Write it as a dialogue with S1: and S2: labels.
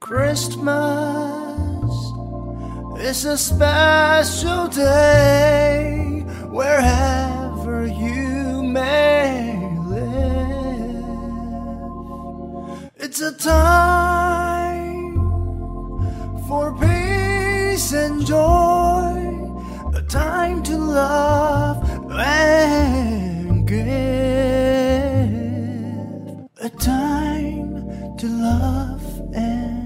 S1: Christmas is a special day wherever you may live. It's a time for peace and joy, a time to love and give, a time to love and